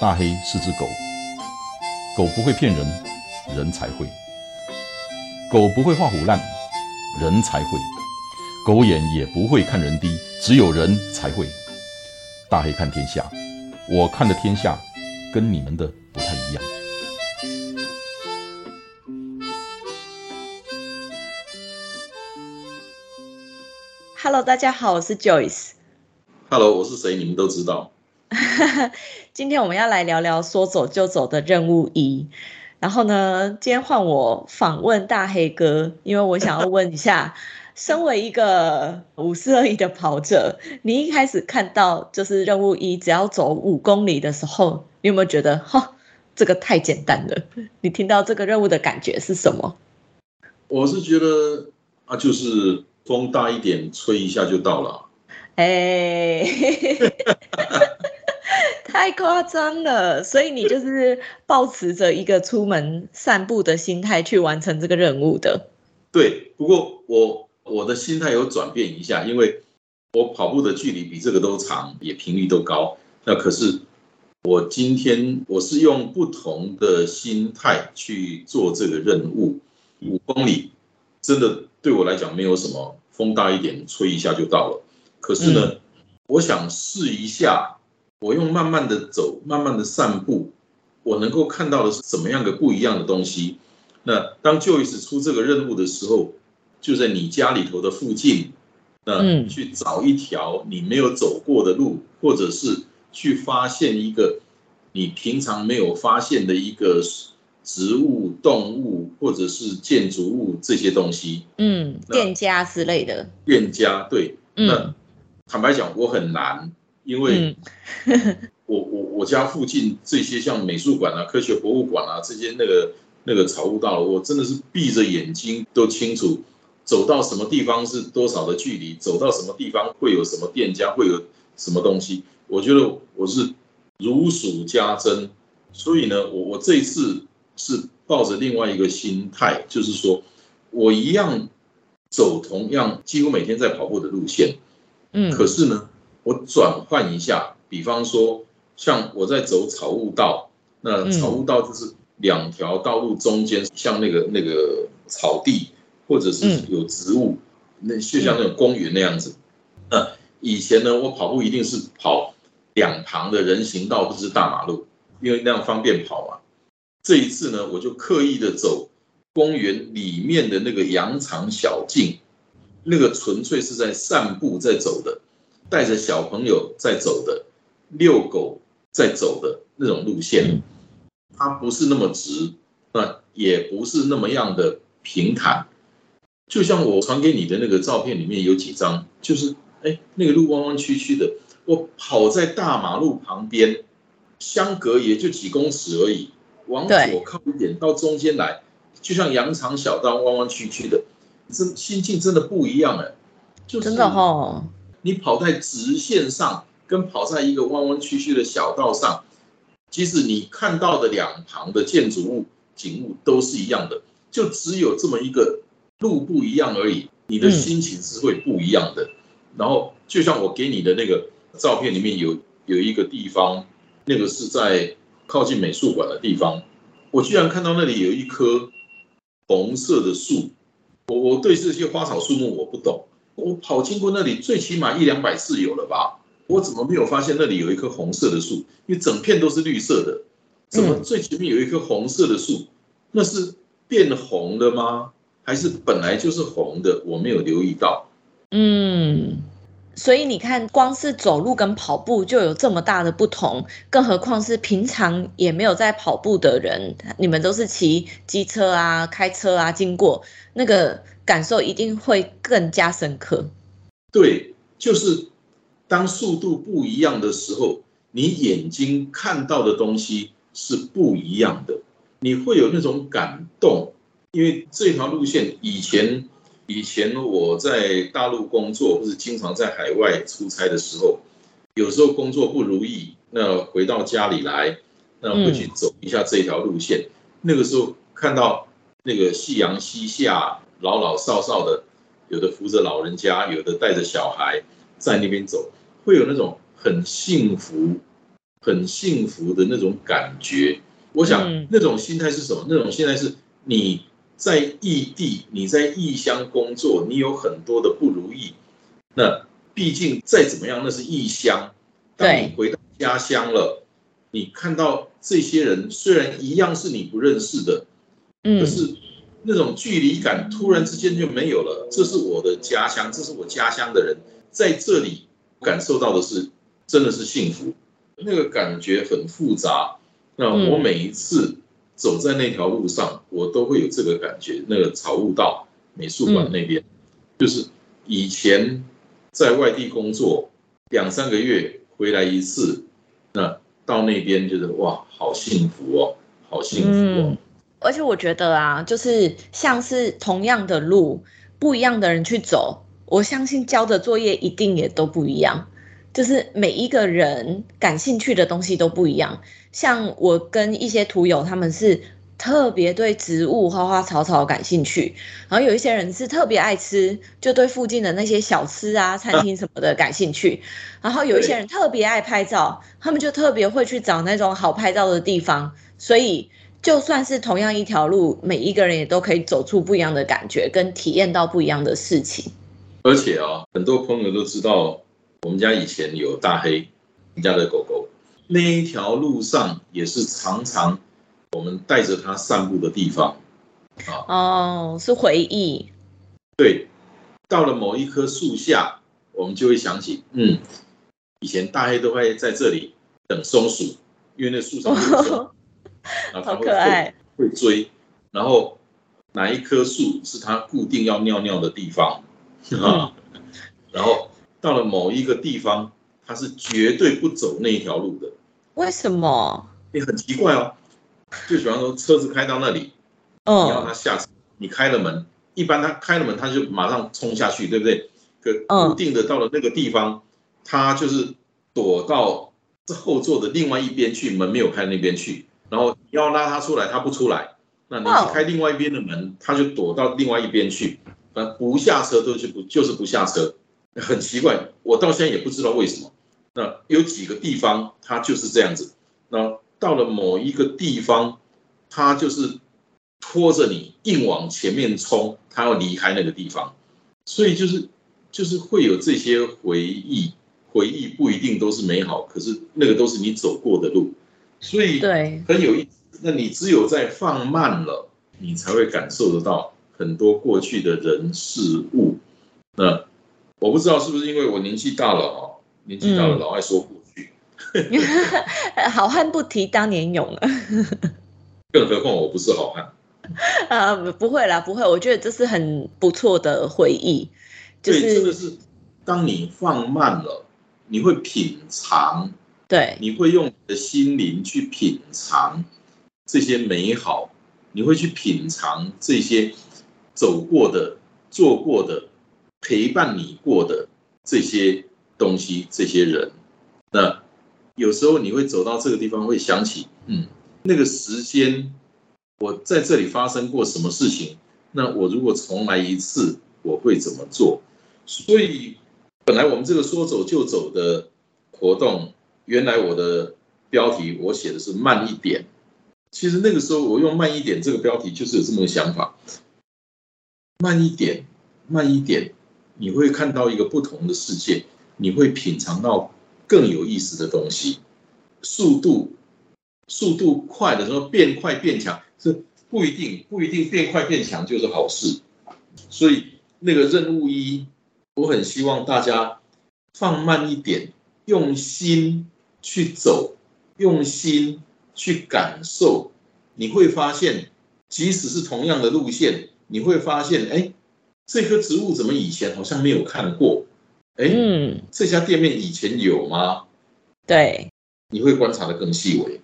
大黑是只狗，狗不会骗人，人才会；狗不会画虎烂，人才会；狗眼也不会看人低，只有人才会。大黑看天下，我看的天下跟你们的不太一样。Hello，大家好，我是 Joyce。Hello，我是谁？你们都知道。今天我们要来聊聊说走就走的任务一。然后呢，今天换我访问大黑哥，因为我想要问一下，身为一个五四二一的跑者，你一开始看到就是任务一，只要走五公里的时候，你有没有觉得哈，这个太简单了？你听到这个任务的感觉是什么？我是觉得啊，就是风大一点，吹一下就到了。哎。太夸张了，所以你就是抱持着一个出门散步的心态去完成这个任务的。对，不过我我的心态有转变一下，因为我跑步的距离比这个都长，也频率都高。那可是我今天我是用不同的心态去做这个任务，五公里真的对我来讲没有什么，风大一点吹一下就到了。可是呢，嗯、我想试一下。我用慢慢的走，慢慢的散步，我能够看到的是怎么样的不一样的东西。那当 Joyce 出这个任务的时候，就在你家里头的附近，那去找一条你没有走过的路，或者是去发现一个你平常没有发现的一个植物、动物或者是建筑物这些东西。嗯，店家之类的。店家对，那坦白讲，我很难。因为我我我家附近这些像美术馆啊、科学博物馆啊这些那个那个草悟道，我真的是闭着眼睛都清楚，走到什么地方是多少的距离，走到什么地方会有什么店家，会有什么东西。我觉得我是如数家珍，所以呢，我我这一次是抱着另外一个心态，就是说我一样走同样几乎每天在跑步的路线，嗯，可是呢。我转换一下，比方说，像我在走草悟道，那草悟道就是两条道路中间，像那个那个草地，或者是有植物，那就像那种公园那样子。那以前呢，我跑步一定是跑两旁的人行道，不是大马路，因为那样方便跑嘛。这一次呢，我就刻意的走公园里面的那个羊肠小径，那个纯粹是在散步在走的。带着小朋友在走的，遛狗在走的那种路线，它不是那么直，那也不是那么样的平坦。就像我传给你的那个照片里面有几张，就是哎，那个路弯弯曲曲的，我跑在大马路旁边，相隔也就几公尺而已，往左靠一点到中间来，就像羊肠小道弯弯曲曲的，真心境真的不一样哎，就是真的哦。你跑在直线上，跟跑在一个弯弯曲曲的小道上，即使你看到的两旁的建筑物、景物都是一样的，就只有这么一个路不一样而已，你的心情是会不一样的。然后，就像我给你的那个照片里面有有一个地方，那个是在靠近美术馆的地方，我居然看到那里有一棵红色的树。我我对这些花草树木我不懂。我跑经过那里，最起码一两百次有了吧？我怎么没有发现那里有一棵红色的树？因为整片都是绿色的，怎么最前面有一棵红色的树？那是变红的吗？还是本来就是红的？我没有留意到。嗯，所以你看，光是走路跟跑步就有这么大的不同，更何况是平常也没有在跑步的人，你们都是骑机车啊、开车啊经过那个。感受一定会更加深刻。对，就是当速度不一样的时候，你眼睛看到的东西是不一样的，你会有那种感动。因为这条路线以前，以前我在大陆工作或是经常在海外出差的时候，有时候工作不如意，那回到家里来，那会去走一下这条路线。那个时候看到那个夕阳西下。老老少少的，有的扶着老人家，有的带着小孩在那边走，会有那种很幸福、很幸福的那种感觉。我想那种心态是什么？那种心态是你在异地，你在异乡工作，你有很多的不如意。那毕竟再怎么样，那是异乡。当你回到家乡了，你看到这些人，虽然一样是你不认识的，可是那种距离感突然之间就没有了。这是我的家乡，这是我家乡的人，在这里感受到的是真的是幸福，那个感觉很复杂。那我每一次走在那条路上，我都会有这个感觉。那个草悟道美术馆那边，就是以前在外地工作两三个月回来一次，那到那边觉得哇，好幸福哦，好幸福哦。而且我觉得啊，就是像是同样的路，不一样的人去走，我相信交的作业一定也都不一样。就是每一个人感兴趣的东西都不一样，像我跟一些图友，他们是特别对植物、花花草草感兴趣，然后有一些人是特别爱吃，就对附近的那些小吃啊、餐厅什么的感兴趣，然后有一些人特别爱拍照，他们就特别会去找那种好拍照的地方，所以就算是同样一条路，每一个人也都可以走出不一样的感觉，跟体验到不一样的事情。而且啊，很多朋友都知道。我们家以前有大黑，我们家的狗狗，那一条路上也是常常我们带着它散步的地方，啊，哦，是回忆，对，到了某一棵树下，我们就会想起，嗯，以前大黑都会在这里等松鼠，因为那树上有松，然后它会会追，然后哪一棵树是它固定要尿尿的地方，啊，然后。到了某一个地方，他是绝对不走那一条路的。为什么？你很奇怪哦。就比方说，车子开到那里，你要他下车，你开了门，一般他开了门，他就马上冲下去，对不对？可固定的到了那个地方，他就是躲到后座的另外一边去，门没有开那边去。要拉他出来，他不出来。那你开另外一边的门，他就躲到另外一边去。呃，不下车都是不就是不下车。很奇怪，我到现在也不知道为什么。那有几个地方，他就是这样子。那到了某一个地方，他就是拖着你硬往前面冲，他要离开那个地方。所以就是就是会有这些回忆，回忆不一定都是美好，可是那个都是你走过的路，所以对很有意思。那你只有在放慢了，你才会感受得到很多过去的人事物。那。我不知道是不是因为我年纪大了哦，年纪大了老爱说过去。好汉不提当年勇了。更何况我不是好汉。啊，不会啦，不会。我觉得这是很不错的回忆。对，真的是，当你放慢了，你会品尝。对，你会用你的心灵去品尝这些美好，你会去品尝这些走过的、做过的。陪伴你过的这些东西，这些人，那有时候你会走到这个地方，会想起，嗯，那个时间，我在这里发生过什么事情？那我如果重来一次，我会怎么做？所以，本来我们这个说走就走的活动，原来我的标题我写的是慢一点。其实那个时候我用慢一点这个标题，就是有这么个想法，慢一点，慢一点。你会看到一个不同的世界，你会品尝到更有意思的东西。速度，速度快的时候变快变强，是不一定不一定变快变强就是好事。所以那个任务一，我很希望大家放慢一点，用心去走，用心去感受。你会发现，即使是同样的路线，你会发现，哎。这棵植物怎么以前好像没有看过？哎，嗯，这家店面以前有吗？对，你会观察的更细微。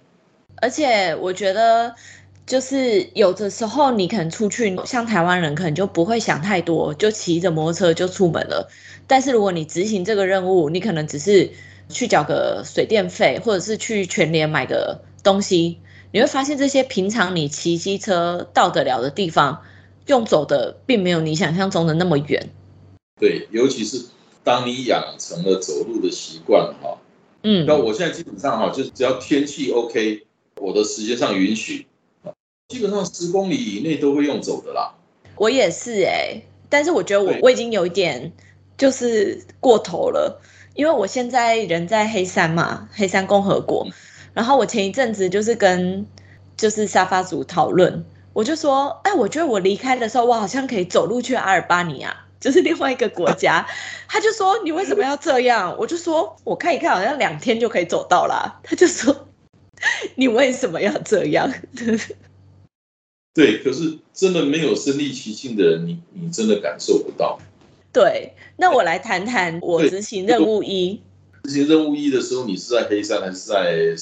而且我觉得，就是有的时候你可能出去，像台湾人可能就不会想太多，就骑着摩托车就出门了。但是如果你执行这个任务，你可能只是去缴个水电费，或者是去全联买个东西，你会发现这些平常你骑机车到得了的地方。用走的并没有你想象中的那么远，对，尤其是当你养成了走路的习惯哈，嗯，那我现在基本上哈，就是只要天气 OK，我的时间上允许，基本上十公里以内都会用走的啦。我也是哎、但是我觉得我我已经有一点就是过头了，因为我现在人在黑山嘛，黑山共和国嗯，然后我前一阵子就是跟就是沙发组讨论，我就说，哎，我觉得我离开的时候，我好像可以走路去阿尔巴尼亚。就是另外一个国家，他就说你为什么要这样？我就说我看一看，好像两天就可以走到啦。他就说 你为什么要这样？对，可是真的没有身临其境的人，你你真的感受不到。对，那我来谈谈我对执行任务一。执行任务一的时候，你是在黑山还是在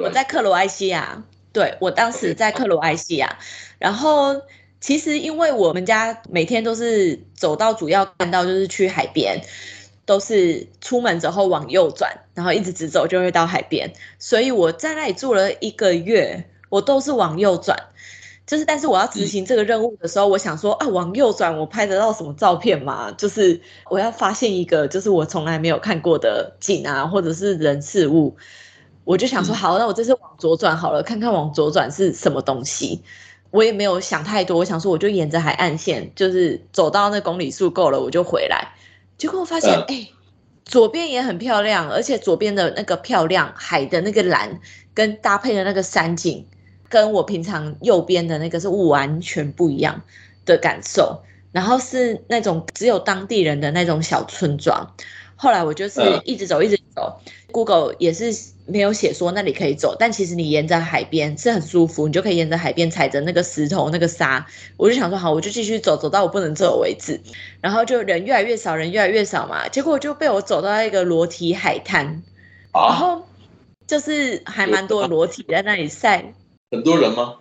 我？在克罗埃西亚，对我当时在克罗埃西亚，然后其实因为我们家每天都是走到主要干道，就是去海边，都是出门之后往右转，然后一直直走就会到海边，所以我在那里住了一个月，我都是往右转。就是，但是我要执行这个任务的时候，我想说啊，往右转，我拍得到什么照片吗？就是我要发现一个，就是我从来没有看过的景啊，或者是人事物，我就想说，嗯好，那我这次往左转好了，看看往左转是什么东西。我也没有想太多，我想说我就沿着海岸线，就是走到那公里数够了，我就回来。结果我发现，嗯哎、左边也很漂亮，而且左边的那个漂亮海的那个蓝，跟搭配的那个山景，跟我平常右边的那个是完全不一样的感受。然后是那种只有当地人的那种小村庄。后来我就是嗯一直走，一直走。Google 也是没有写说那里可以走，但其实你沿着海边是很舒服，你就可以沿着海边踩着那个石头、那个沙。我就想说，好，我就继续走，走到我不能走为止。然后就人越来越少，人越来越少嘛。结果就被我走到一个裸体海滩，然啊，后就是还蛮多裸体在那里晒。很多人吗？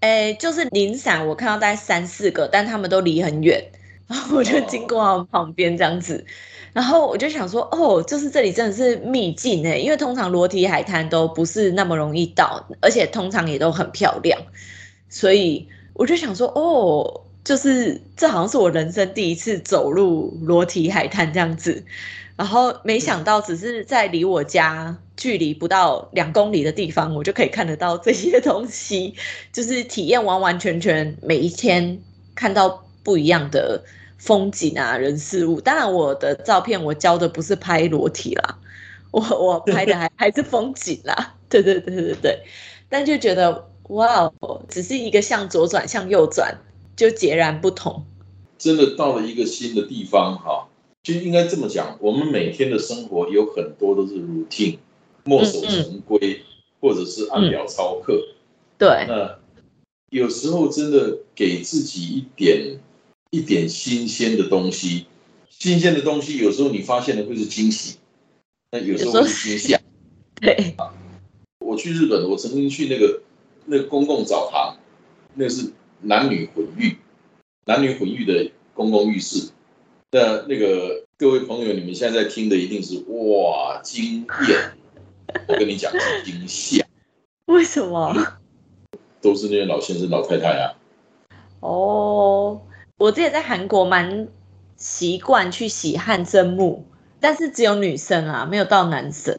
哎，就是零散，我看到大概三四个，但他们都离很远，然后我就经过他们旁边这样子，然后我就想说，哦，就是这里真的是秘境哎，因为通常裸体海滩都不是那么容易到，而且通常也都很漂亮，所以我就想说，哦，就是这好像是我人生第一次走入裸体海滩这样子，然后没想到只是在离我家距离不到两公里的地方，我就可以看得到这些东西，就是体验完完全全每一天看到不一样的风景啊、人事物。当然，我的照片我教的不是拍裸体啦，我我拍的还 还是风景啦。对对对对对，但就觉得哇哦，只是一个向左转、向右转，就截然不同。真的到了一个新的地方哈，就应该这么讲，我们每天的生活有很多都是 routine，墨守成规，或者是按表操课。对，那有时候真的给自己一点一点新鲜的东西，新鲜的东西有时候你发现的会是惊喜，那有时候会是惊吓。对，我去日本，我曾经去那个那个公共澡堂，那是男女混浴，男女混浴的公共浴室。那那个各位朋友，你们现在在听的一定是哇惊艳，我跟你讲是惊吓，为什么？都是那些老先生老太太啊。哦，我之前在韩国蛮习惯去洗汗蒸木，但是只有女生啊，没有到男生。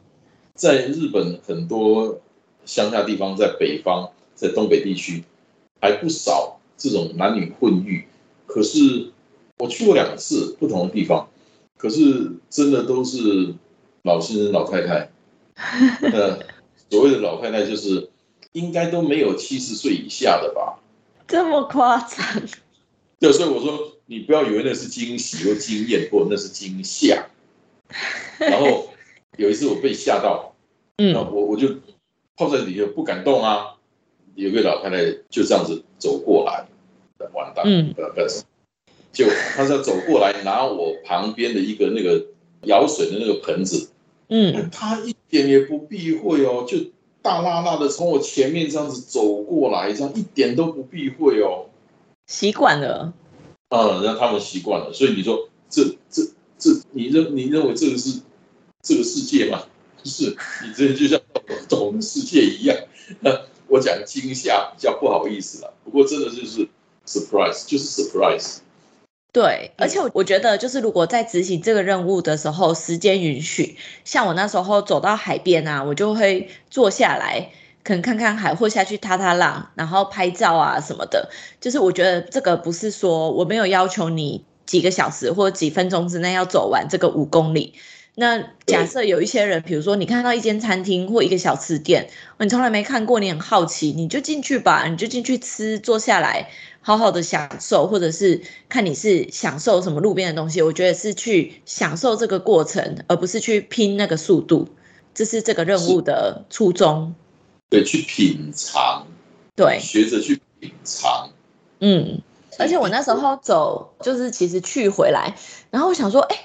在日本很多乡下地方，在北方，在东北地区还不少这种男女混浴。可是我去过两次不同的地方，可是真的都是老先生老太太。呃，所谓的老太太就是应该都没有七十岁以下的吧？这么夸张？对，所以我说你不要以为那是惊喜或惊艳，或那是惊吓。然后有一次我被吓到，嗯，我我就泡在底下不敢动啊。有个老太太就这样子走过来，完蛋，嗯不要干什么？就她是要走过来拿我旁边的一个那个舀水的那个盆子，嗯，她一点也不避讳哦，就大拉拉的从我前面这样子走过来，这样一点都不避讳哦。习惯了。嗯，让他们习惯了，所以你说这这这，你认你认为这个是这个世界吗？不 是，你这就像 懂世界一样。我讲惊吓比较不好意思了，不过真的就是 surprise，就是 surprise。对，而且我觉得，就是如果在执行这个任务的时候，时间允许，像我那时候走到海边啊，我就会坐下来，可能看看海或下去踏踏浪，然后拍照啊什么的。就是我觉得这个不是说我没有要求你几个小时或几分钟之内要走完这个五公里。那假设有一些人，比如说你看到一间餐厅或一个小吃店，你从来没看过，你很好奇，你就进去吧，你就进去吃，坐下来。好好的享受，或者是看你是享受什么路边的东西，我觉得是去享受这个过程，而不是去拼那个速度。这是这个任务的初衷。对，去品尝。对，学着去品尝。嗯，而且我那时候走，就是其实去回来，然后我想说，哎，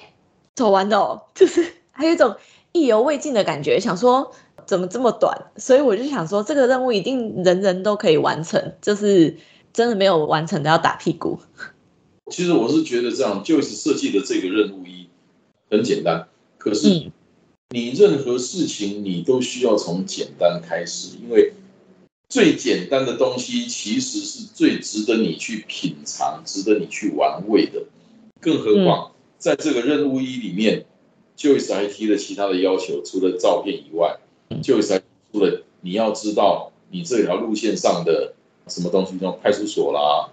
走完的，就是还有一种意犹未尽的感觉，想说怎么这么短？所以我就想说，这个任务一定人人都可以完成，就是。真的没有完成的要打屁股。其实我是觉得这样，就是设计的这个任务一很简单，可是你任何事情你都需要从简单开始，因为最简单的东西其实是最值得你去品尝、值得你去玩味的。更何况在这个任务一里面，Joyce 还提了其他的要求，除了照片以外，Joyce 还除了你要知道你这条路线上的。什么东西？像派出所啦，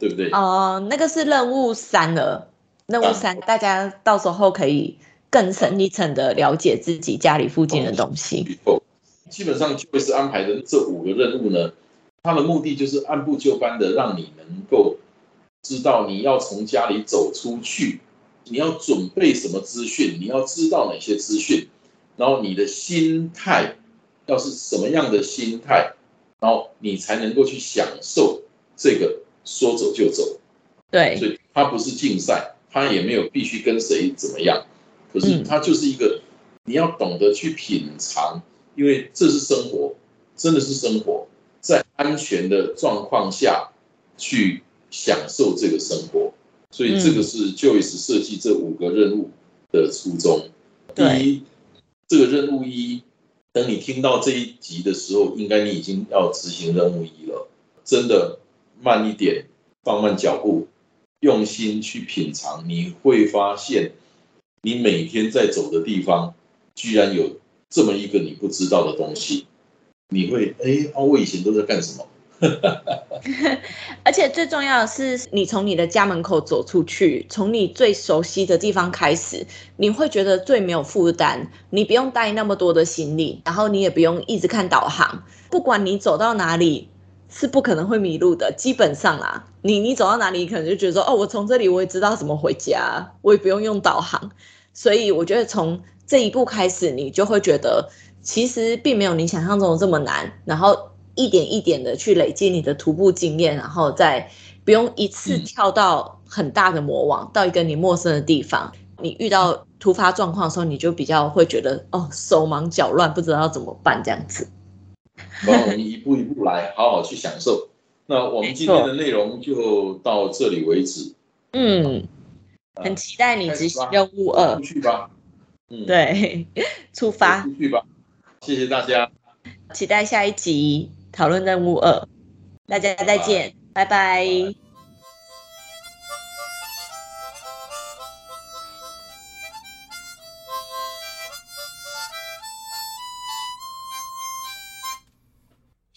对不对？哦，那个是任务三了。任务三，大家到时候可以更深一层的了解自己家里附近的东西。基本上就会是安排的这五个任务呢，它的目的就是按部就班的让你能够知道你要从家里走出去，你要准备什么资讯，你要知道哪些资讯，然后你的心态要是什么样的心态。然后你才能够去享受这个说走就走，对，所以它不是竞赛，它也没有必须跟谁怎么样，可是它就是一个你要懂得去品尝，因为这是生活，真的是生活，在安全的状况下去享受这个生活，所以这个是 Joyce 设计这五个任务的初衷。第一，这个任务一。等你听到这一集的时候，应该你已经要执行任务一了。真的慢一点，放慢脚步，用心去品尝，你会发现，你每天在走的地方，居然有这么一个你不知道的东西。你会哎，哦，我以前都在干什么？而且最重要的是，你从你的家门口走出去，从你最熟悉的地方开始，你会觉得最没有负担。你不用带那么多的行李，然后你也不用一直看导航。不管你走到哪里，是不可能会迷路的。基本上啦，你你走到哪里，可能就觉得说，哦，我从这里我也知道怎么回家，我也不用用导航。所以我觉得从这一步开始，你就会觉得其实并没有你想象中的这么难。然后。一点一点的去累积你的徒步经验，然后再不用一次跳到很大的魔网，到一个你陌生的地方，你遇到突发状况的时候，你就比较会觉得哦手忙脚乱，不知道怎么办这样子。帮 我们一步一步来，好好去享受。那我们今天的内容就到这里为止。嗯，很期待你执行任务二。出去吧。嗯，对，出发。出去吧。谢谢大家。期待下一集。讨论任务二，大家再见，拜拜。